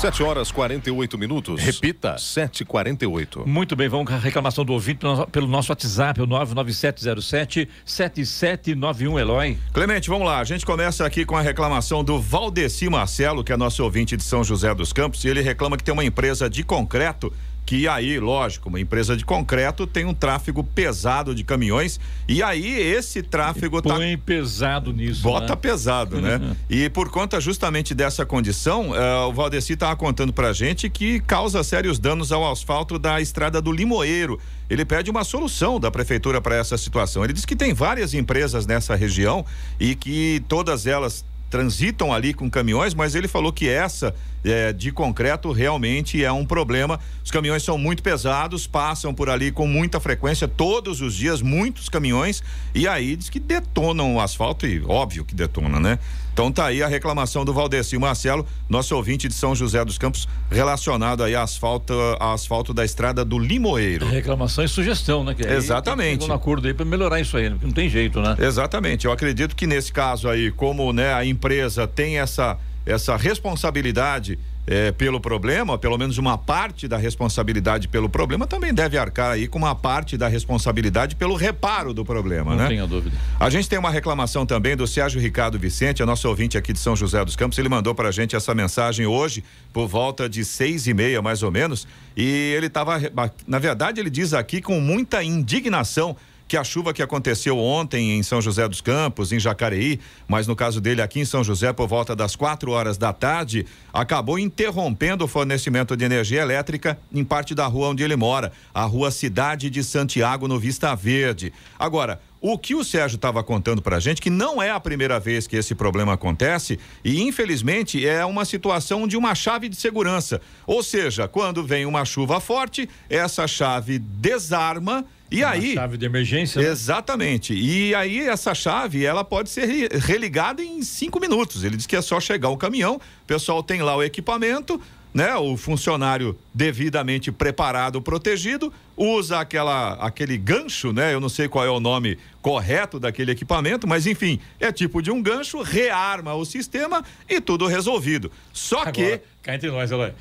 7 horas 48 minutos. Repita. 7h48. Muito bem, vamos com a reclamação do ouvinte pelo nosso WhatsApp, o 99707-7791, Eloy. Clemente, vamos lá. A gente começa aqui com a reclamação do Valdeci Marcelo, que é nosso ouvinte de São José dos Campos, e ele reclama que tem uma empresa de concreto que aí, lógico, uma empresa de concreto tem um tráfego pesado de caminhões e aí esse tráfego e põe tá pesado nisso. Bota né? pesado, né? e por conta justamente dessa condição, uh, o Valdeci estava contando pra gente que causa sérios danos ao asfalto da estrada do Limoeiro. Ele pede uma solução da prefeitura para essa situação. Ele diz que tem várias empresas nessa região e que todas elas transitam ali com caminhões, mas ele falou que essa é, de concreto realmente é um problema. Os caminhões são muito pesados, passam por ali com muita frequência, todos os dias, muitos caminhões, e aí diz que detonam o asfalto, e óbvio que detona, né? Então tá aí a reclamação do Valdeci Marcelo, nosso ouvinte de São José dos Campos, relacionado aí a asfalto, a asfalto da estrada do Limoeiro. Reclamação e sugestão, né? Que Exatamente. um acordo aí para melhorar isso aí, né? não tem jeito, né? Exatamente. Eu acredito que nesse caso aí, como né, a empresa tem essa, essa responsabilidade eh, pelo problema, pelo menos uma parte da responsabilidade pelo problema, também deve arcar aí com uma parte da responsabilidade pelo reparo do problema, Não né? tenha dúvida. A gente tem uma reclamação também do Sérgio Ricardo Vicente, é nosso ouvinte aqui de São José dos Campos. Ele mandou pra gente essa mensagem hoje, por volta de seis e meia, mais ou menos. E ele estava, na verdade, ele diz aqui com muita indignação que a chuva que aconteceu ontem em São José dos Campos, em Jacareí, mas no caso dele aqui em São José, por volta das quatro horas da tarde, acabou interrompendo o fornecimento de energia elétrica em parte da rua onde ele mora, a rua Cidade de Santiago, no Vista Verde. Agora, o que o Sérgio estava contando para a gente, que não é a primeira vez que esse problema acontece, e infelizmente é uma situação de uma chave de segurança. Ou seja, quando vem uma chuva forte, essa chave desarma. E Uma aí. chave de emergência. né? Exatamente. E aí, essa chave, ela pode ser re- religada em cinco minutos. Ele diz que é só chegar o caminhão, o pessoal tem lá o equipamento, né? O funcionário devidamente preparado, protegido, usa aquela, aquele gancho, né? Eu não sei qual é o nome correto daquele equipamento, mas enfim, é tipo de um gancho, rearma o sistema e tudo resolvido. Só que. Agora, cá entre nós, Eloy,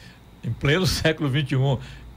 em pleno século XXI,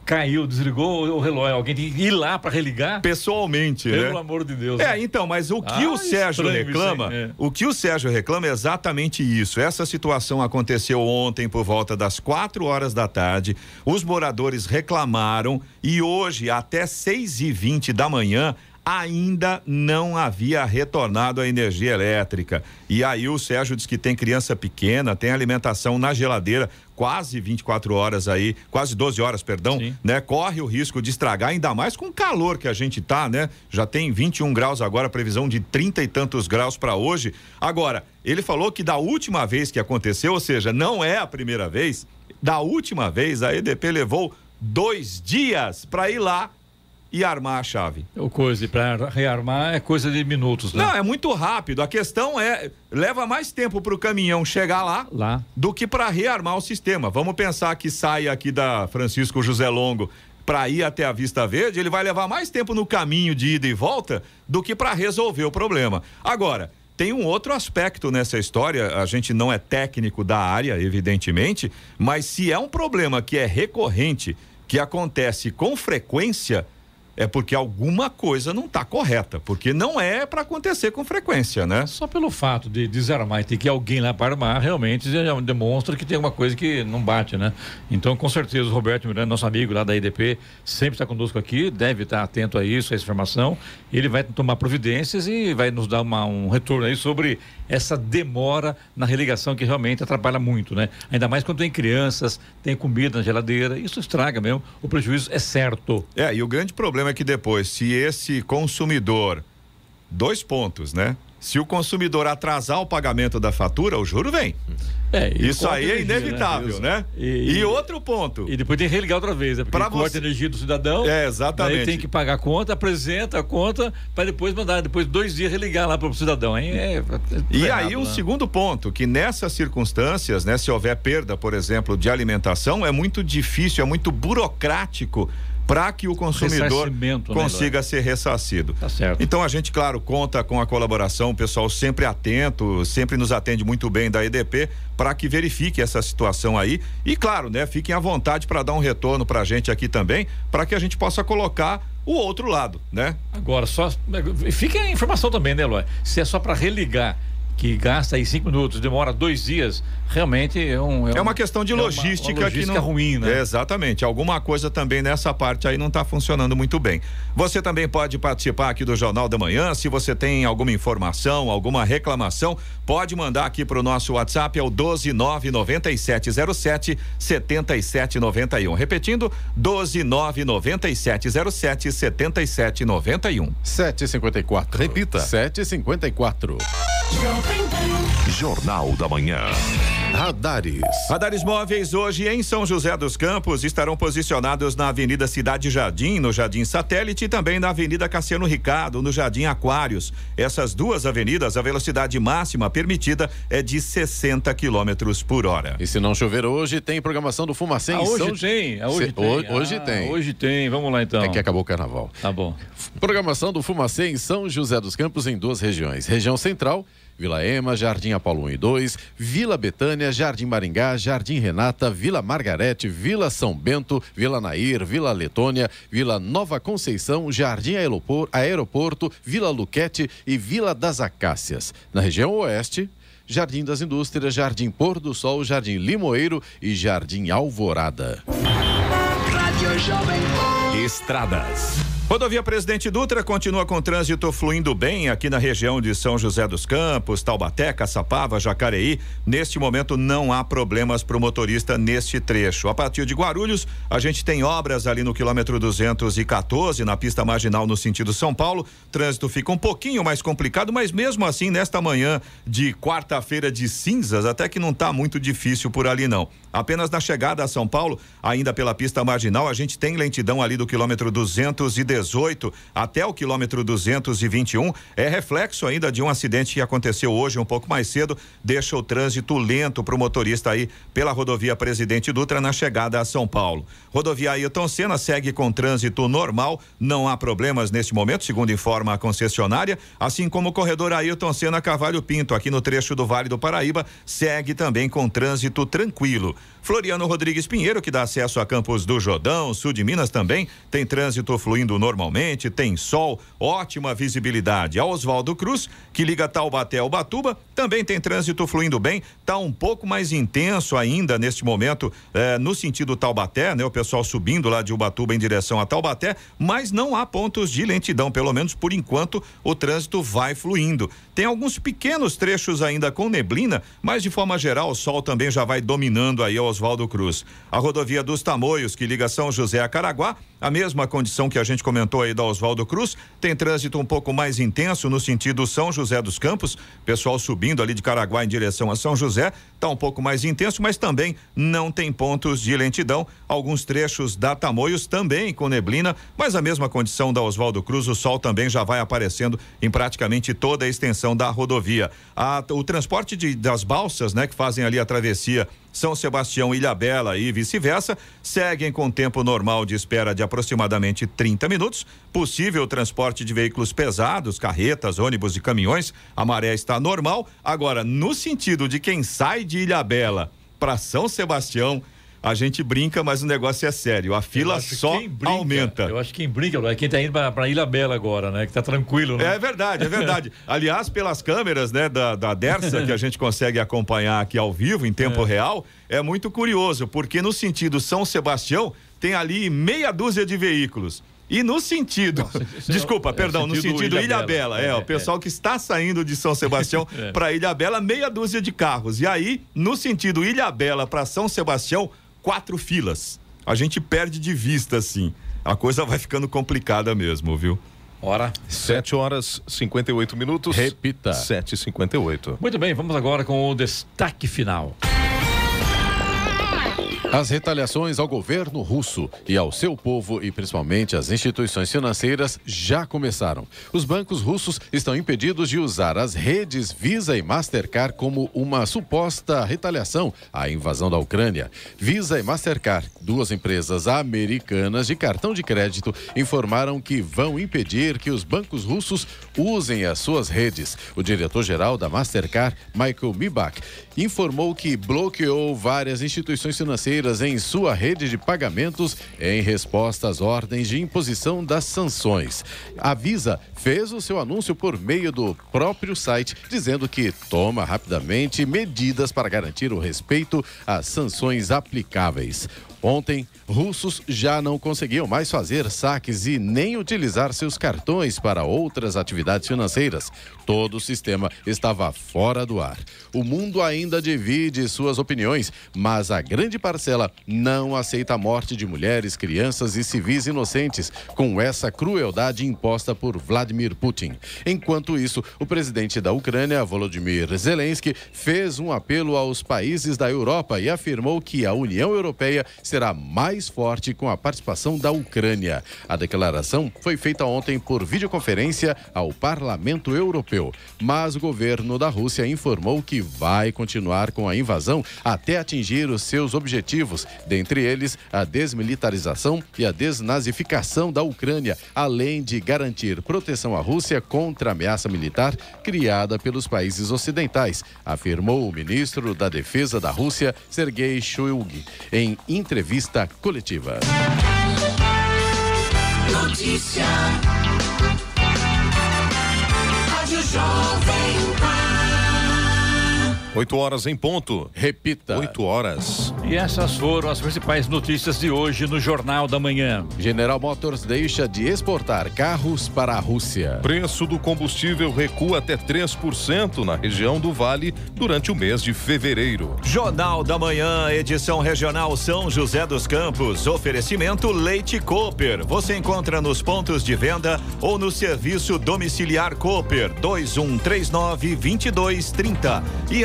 caiu, desligou o relógio. Alguém tem que ir lá para religar? Pessoalmente, Pelo né? amor de Deus. É, então, mas o que Ah, o Sérgio reclama, hein? É. o que o Sérgio reclama é exatamente isso. Essa situação aconteceu ontem por volta das quatro horas da tarde. Os moradores reclamaram e hoje, até seis e vinte da manhã, ainda não havia retornado a energia elétrica. E aí o Sérgio diz que tem criança pequena, tem alimentação na geladeira quase 24 horas aí, quase 12 horas, perdão, né? Corre o risco de estragar, ainda mais com o calor que a gente tá, né? Já tem 21 graus agora, previsão de 30 e tantos graus para hoje. Agora, ele falou que da última vez que aconteceu, ou seja, não é a primeira vez, da última vez a EDP levou dois dias para ir lá e armar a chave. O coisa, para rearmar é coisa de minutos, né? Não, é muito rápido. A questão é, leva mais tempo para o caminhão chegar lá, lá. do que para rearmar o sistema. Vamos pensar que sai aqui da Francisco José Longo para ir até a Vista Verde, ele vai levar mais tempo no caminho de ida e volta do que para resolver o problema. Agora, tem um outro aspecto nessa história, a gente não é técnico da área, evidentemente, mas se é um problema que é recorrente, que acontece com frequência, é porque alguma coisa não está correta, porque não é para acontecer com frequência, né? Só pelo fato de desarmar e ter que alguém lá para armar, realmente já demonstra que tem alguma coisa que não bate, né? Então, com certeza, o Roberto Miranda, nosso amigo lá da IDP, sempre está conosco aqui, deve estar atento a isso, a essa informação. Ele vai tomar providências e vai nos dar uma- um retorno aí sobre essa demora na religação que realmente atrapalha muito, né? Ainda mais quando tem crianças, tem comida na geladeira, isso estraga mesmo, o prejuízo é certo. É, e o grande problema é que depois, se esse consumidor, dois pontos, né? Se o consumidor atrasar o pagamento da fatura, o juro vem. É, Isso aí é energia, inevitável, Isso. né? E, E outro ponto. E depois tem que religar outra vez, né? Porque Pra corta você- a energia do cidadão. É, exatamente. Daí tem que pagar a conta, apresenta a conta, para depois mandar, depois dois dias religar lá para o cidadão. Aí é, é E errado, aí, um né? segundo ponto, que nessas circunstâncias, né, se houver perda, por exemplo, de alimentação, é muito difícil, é muito burocrático para que o consumidor né, consiga ser ressarcido. Tá certo. Então a gente, claro, conta com a colaboração, o pessoal sempre atento, sempre nos atende muito bem da EDP para que verifique essa situação aí e claro, né, fiquem à vontade para dar um retorno para a gente aqui também, para que a gente possa colocar o outro lado, né? Agora, só. Fica a informação também, né, Eloy? Se é só para religar, que gasta aí cinco minutos, demora dois dias, realmente é um. É uma questão de é uma- logística, uma logística que não ruim, né? É, exatamente. Alguma coisa também nessa parte aí não está funcionando muito bem. Você também pode participar aqui do Jornal da Manhã. Se você tem alguma informação, alguma reclamação, pode mandar aqui para o nosso WhatsApp, é o 1299707 7791. Repetindo, 1299707 7791. 754. Repita. 754. Jornal da Manhã. Radares. Radares móveis hoje em São José dos Campos estarão posicionados na Avenida Cidade Jardim, no Jardim Satélite e também na Avenida Cassiano Ricardo, no Jardim Aquários. Essas duas avenidas, a velocidade máxima permitida é de 60 quilômetros por hora. E se não chover hoje, tem programação do Fumacê Ah, em hoje São tem, ah, hoje Se- tem. ho- Hoje Ah, tem. Hoje tem, vamos lá então. É que acabou o carnaval. Tá bom. Programação do Fumacê em São José dos Campos em duas regiões. Região Central, Vila Ema, Jardim Apolo 1 e 2, Vila Betânia, Jardim Maringá, Jardim Renata, Vila Margarete, Vila São Bento, Vila Nair, Vila Letônia, Vila Nova Conceição, Jardim Aeropor- Aeroporto, Vila Luquete e Vila das Acácias. Na região Oeste, Jardim das Indústrias, Jardim Pôr do Sol, Jardim Limoeiro e Jardim Alvorada. Rádio Jovem Pan. Estradas. Rodovia Presidente Dutra continua com trânsito fluindo bem aqui na região de São José dos Campos, Taubaté, Caçapava, Jacareí. Neste momento não há problemas para o motorista neste trecho. A partir de Guarulhos, a gente tem obras ali no quilômetro 214, na pista marginal no sentido São Paulo. Trânsito fica um pouquinho mais complicado, mas mesmo assim, nesta manhã de quarta-feira de cinzas, até que não está muito difícil por ali não. Apenas na chegada a São Paulo, ainda pela pista marginal, a gente tem lentidão ali do quilômetro 218 até o quilômetro 221. É reflexo ainda de um acidente que aconteceu hoje, um pouco mais cedo, deixa o trânsito lento para o motorista aí pela rodovia Presidente Dutra na chegada a São Paulo. Rodovia Ailton Senna segue com trânsito normal, não há problemas neste momento, segundo informa a concessionária, assim como o corredor Ailton Senna Cavalho Pinto, aqui no trecho do Vale do Paraíba, segue também com trânsito tranquilo. Floriano Rodrigues Pinheiro, que dá acesso a Campos do Jordão, sul de Minas também, tem trânsito fluindo normalmente, tem sol, ótima visibilidade. A Oswaldo Cruz, que liga Taubaté ao Batuba, também tem trânsito fluindo bem, tá um pouco mais intenso ainda neste momento, eh, no sentido Taubaté, né? O pessoal subindo lá de Ubatuba em direção a Taubaté, mas não há pontos de lentidão, pelo menos por enquanto o trânsito vai fluindo. Tem alguns pequenos trechos ainda com neblina, mas de forma geral o sol também já vai dominando aí a Oswaldo Cruz. A rodovia dos Tamoios, que liga São José a Caraguá, a mesma condição que a gente comentou aí da Oswaldo Cruz, tem trânsito um pouco mais intenso no sentido São José dos Campos, pessoal subindo ali de Caraguá em direção a São José, tá um pouco mais intenso, mas também não tem pontos de lentidão. Alguns trechos da Tamoios também com neblina, mas a mesma condição da Oswaldo Cruz, o sol também já vai aparecendo em praticamente toda a extensão da rodovia. A- o transporte de- das balsas, né, que fazem ali a travessia são Sebastião, Ilhabela e vice-versa, seguem com tempo normal de espera de aproximadamente 30 minutos. Possível transporte de veículos pesados, carretas, ônibus e caminhões. A maré está normal. Agora, no sentido de quem sai de Ilhabela para São Sebastião, a gente brinca, mas o negócio é sério. A fila só brinca- aumenta. Eu acho que quem brinca é quem tá indo pra, pra Ilha Bela agora, né? Que tá tranquilo, né? É verdade, é verdade. Aliás, pelas câmeras, né, da, da Dersa, que a gente consegue acompanhar aqui ao vivo, em tempo real, é muito curioso, porque no sentido São Sebastião, tem ali meia dúzia de veículos. E no sentido. desculpa, é perdão, no sentido sentido Ilhabela. Ilhabela. É, É, o pessoal que está saindo de São Sebastião É. para Ilhabela, meia dúzia de carros. E aí, no sentido Ilhabela para São Sebastião, quatro filas. A gente perde de vista, assim. A coisa vai ficando complicada mesmo, viu? Hora. 7 horas 58 minutos. Repita. 7h58. Muito bem, vamos agora com o destaque final. As retaliações ao governo russo e ao seu povo e principalmente às instituições financeiras já começaram. Os bancos russos estão impedidos de usar as redes Visa e Mastercard como uma suposta retaliação à invasão da Ucrânia. Visa e Mastercard, duas empresas americanas de cartão de crédito, informaram que vão impedir que os bancos russos usem as suas redes. O diretor-geral da Mastercard, Michael Mibach, informou que bloqueou várias instituições financeiras em sua rede de pagamentos em resposta às ordens de imposição das sanções. A Visa fez o seu anúncio por meio do próprio site, dizendo que toma rapidamente medidas para garantir o respeito às sanções aplicáveis. Ontem, russos já não conseguiam mais fazer saques e nem utilizar seus cartões para outras atividades financeiras. Todo o sistema estava fora do ar. O mundo ainda divide suas opiniões, mas a grande parcela não aceita a morte de mulheres, crianças e civis inocentes com essa crueldade imposta por Vladimir Putin. Enquanto isso, o presidente da Ucrânia, Volodymyr Zelensky, fez um apelo aos países da Europa e afirmou que a União Europeia será mais forte com a participação da Ucrânia. A declaração foi feita ontem por videoconferência ao Parlamento Europeu, mas o governo da Rússia informou que vai continuar com a invasão até atingir os seus objetivos, dentre eles a desmilitarização e a desnazificação da Ucrânia, além de garantir proteção à Rússia contra a ameaça militar criada pelos países ocidentais, afirmou o ministro da Defesa da Rússia, Sergei Shoigu, em entrevista coletiva. Notícia. Rádio Jovem. 8 horas em ponto. Repita. 8 horas. E essas foram as principais notícias de hoje no Jornal da Manhã. General Motors deixa de exportar carros para a Rússia. Preço do combustível recua até 3% na região do Vale durante o mês de fevereiro. Jornal da Manhã, edição regional São José dos Campos. Oferecimento Leite Cooper. Você encontra nos pontos de venda ou no serviço domiciliar Cooper 2139 2230. E